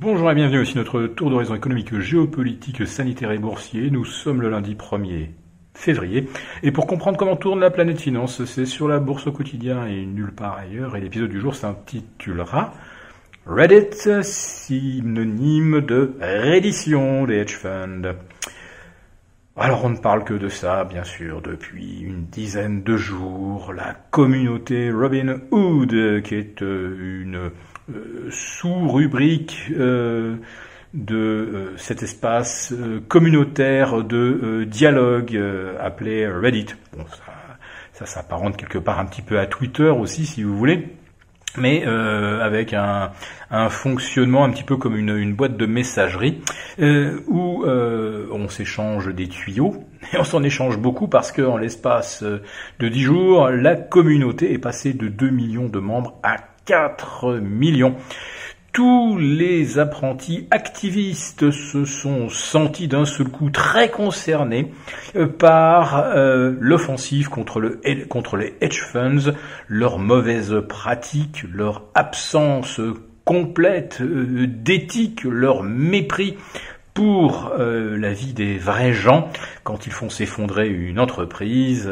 Bonjour et bienvenue aussi notre tour d'horizon économique, géopolitique, sanitaire et boursier. Nous sommes le lundi 1er février. Et pour comprendre comment tourne la planète finance, c'est sur la bourse au quotidien et nulle part ailleurs. Et l'épisode du jour s'intitulera Reddit, synonyme de reddition des hedge funds. Alors on ne parle que de ça, bien sûr, depuis une dizaine de jours. La communauté Robin Hood, qui est euh, une sous-rubrique euh, de cet espace communautaire de dialogue appelé Reddit. Bon, ça, s'apparente quelque part un petit peu à Twitter aussi, si vous voulez mais euh, avec un, fonctionnement un petit peu comme une, boîte de messagerie euh, où euh, on s'échange des tuyaux et on s'en échange beaucoup parce que en l'espace de 10 jours, la communauté est passée de 2 millions de membres à 4 millions. Tous les apprentis activistes se sont sentis d'un seul coup très concernés euh, par euh, l'offensive contre, le, contre les hedge funds, leurs mauvaises pratiques, leur absence complète euh, d'éthique, leur mépris pour la vie des vrais gens quand ils font s'effondrer une entreprise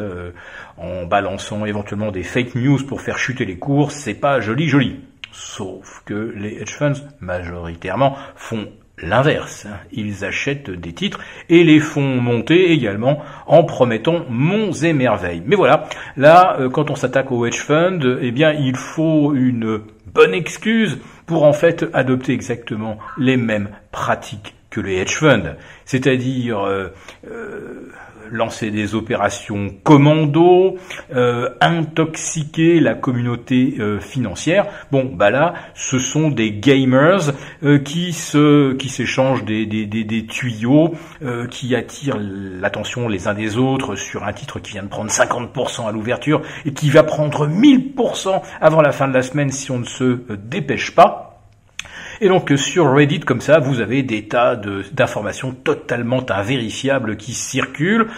en balançant éventuellement des fake news pour faire chuter les cours, c'est pas joli joli. Sauf que les hedge funds, majoritairement, font l'inverse. Ils achètent des titres et les font monter également en promettant monts et merveilles. Mais voilà, là, euh, quand on s'attaque aux hedge funds, eh bien, il faut une bonne excuse pour en fait adopter exactement les mêmes pratiques que les hedge funds. C'est-à-dire euh, euh, lancer des opérations commando, euh, intoxiquer la communauté euh, financière. Bon, bah là, ce sont des gamers euh, qui se, qui s'échangent des, des, des, des tuyaux, qui attirent l'attention les uns des autres sur un titre qui vient de prendre 50% à l'ouverture et qui va prendre 1000% avant la fin de la semaine si on ne se dépêche pas. Et donc sur Reddit comme ça, vous avez des tas d'informations totalement invérifiables qui circulent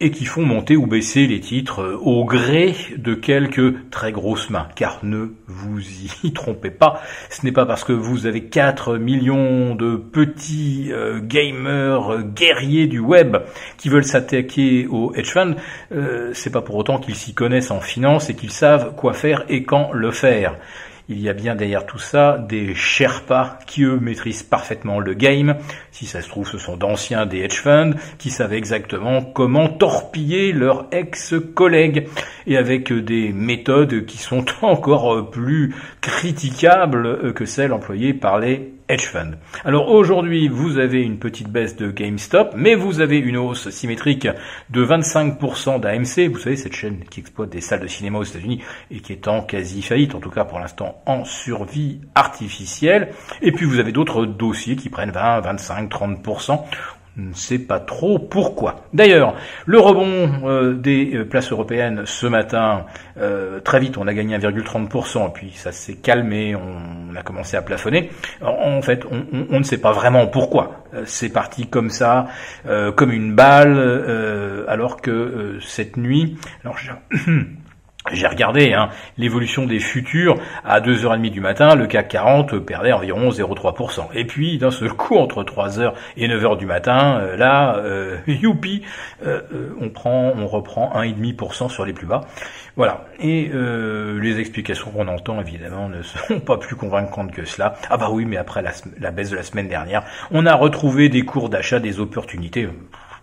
et qui font monter ou baisser les titres euh, au gré de quelques très grosses mains. Car ne vous y trompez pas, ce n'est pas parce que vous avez 4 millions de petits euh, gamers euh, guerriers du web qui veulent s'attaquer au hedge fund, c'est pas pour autant qu'ils s'y connaissent en finance et qu'ils savent quoi faire et quand le faire il y a bien derrière tout ça des Sherpas qui eux maîtrisent parfaitement le game. Si ça se trouve, ce sont d'anciens des hedge funds qui savent exactement comment torpiller leurs ex-collègues et avec des méthodes qui sont encore plus critiquables que celles employées par les hedge fund. Alors aujourd'hui, vous avez une petite baisse de GameStop, mais vous avez une hausse symétrique de 25% d'AMC. Vous savez, cette chaîne qui exploite des salles de cinéma aux États-Unis et qui est en quasi faillite, en tout cas pour l'instant en survie artificielle. Et puis vous avez d'autres dossiers qui prennent 20, 25, 30% ne sait pas trop pourquoi. D'ailleurs, le rebond euh, des euh, places européennes ce matin, euh, très vite, on a gagné 1,30%, puis ça s'est calmé, on, a commencé à plafonner. En, fait, on, on, ne sait pas vraiment pourquoi. C'est parti comme ça, comme une balle, alors que cette nuit, alors J'ai regardé hein, l'évolution des futurs à 2h30 du matin, le CAC 40 perdait environ 0,3%. Et puis d'un seul coup, entre 3h et 9h du matin, euh, là, euh, youpi, euh, euh, on prend, on reprend 1,5% sur les plus bas. Voilà. Et les explications qu'on entend, évidemment, ne sont pas plus convaincantes que cela. Ah bah oui, mais après la baisse de la semaine dernière, on a retrouvé des cours d'achat, des opportunités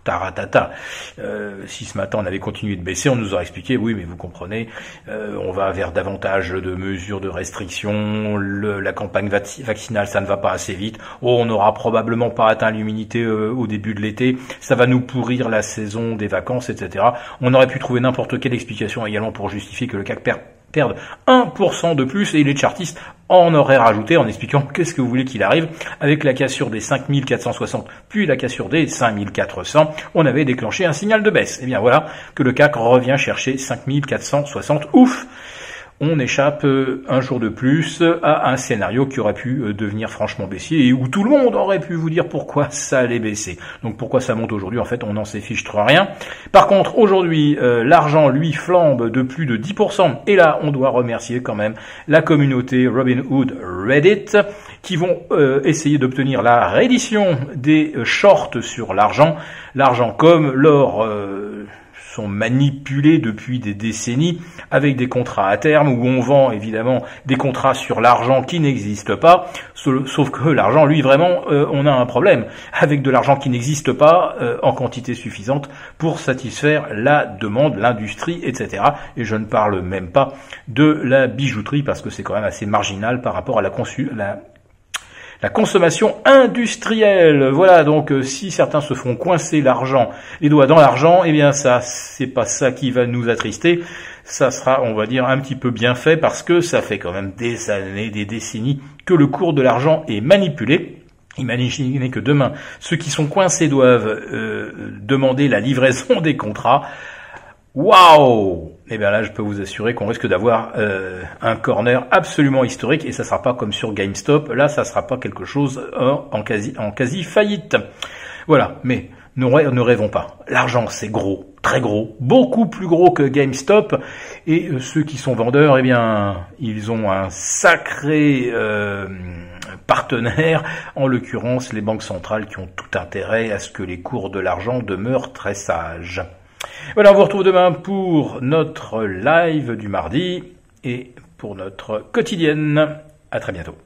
taratata. Euh, si ce matin on avait continué de baisser, on nous aurait expliqué, oui, mais vous comprenez, euh, on va vers davantage de mesures de restriction, la campagne vaccinale, ça ne va pas assez vite, oh, on n'aura probablement pas atteint l'immunité euh, au début de l'été, ça va nous pourrir la saison des vacances, etc. On aurait pu trouver n'importe quelle explication également pour justifier que le CAC perd perdre 1% de plus et les chartistes en auraient rajouté en expliquant qu'est-ce que vous voulez qu'il arrive. Avec la cassure des 5460 puis la cassure des 5400 on avait déclenché un signal de baisse. Et eh bien voilà que le CAC revient chercher 5460 ouf on échappe euh, un jour de plus à un scénario qui aurait pu euh, devenir franchement baissier et où tout le monde aurait pu vous dire pourquoi ça allait baisser. Donc pourquoi ça monte aujourd'hui En fait, on n'en sait fiche trop rien. Par contre, aujourd'hui, euh, l'argent, lui, flambe de plus de 10%. Et là, on doit remercier quand même la communauté Robinhood Reddit qui vont essayer d'obtenir la réédition des shorts sur l'argent. L'argent comme l'or sont manipulés depuis des décennies avec des contrats à terme où on vend évidemment des contrats sur l'argent qui n'existe pas, sauf que l'argent, lui, vraiment, euh, on a un problème avec de l'argent qui n'existe pas euh, en quantité suffisante pour satisfaire la demande, l'industrie, etc. Et je ne parle même pas de la bijouterie parce que c'est quand même assez marginal par rapport à la, consu la la consommation industrielle. Voilà, donc euh, si certains se font coincer l'argent, les doigts dans l'argent, eh bien ça, c'est pas ça qui va nous attrister. Ça sera, on va dire, un petit peu bien fait parce que ça fait quand même des années, des décennies que le cours de l'argent est manipulé. Imaginez que demain, ceux qui sont coincés doivent euh, demander la livraison des contrats. Waouh Eh bien là, je peux vous assurer qu'on risque d'avoir euh, un corner absolument historique et ça sera pas comme sur GameStop. Là, ça sera pas quelque chose en, quasi en quasi faillite. Voilà. Mais ne rêvons pas. L'argent, c'est gros, très gros, beaucoup plus gros que GameStop. Et euh, ceux qui sont vendeurs, eh bien, ils ont un sacré euh, partenaire, en l'occurrence les banques centrales qui ont tout intérêt à ce que les cours de l'argent demeurent très sages. Voilà, on vous retrouve demain pour notre live du mardi et pour notre quotidienne. À très bientôt.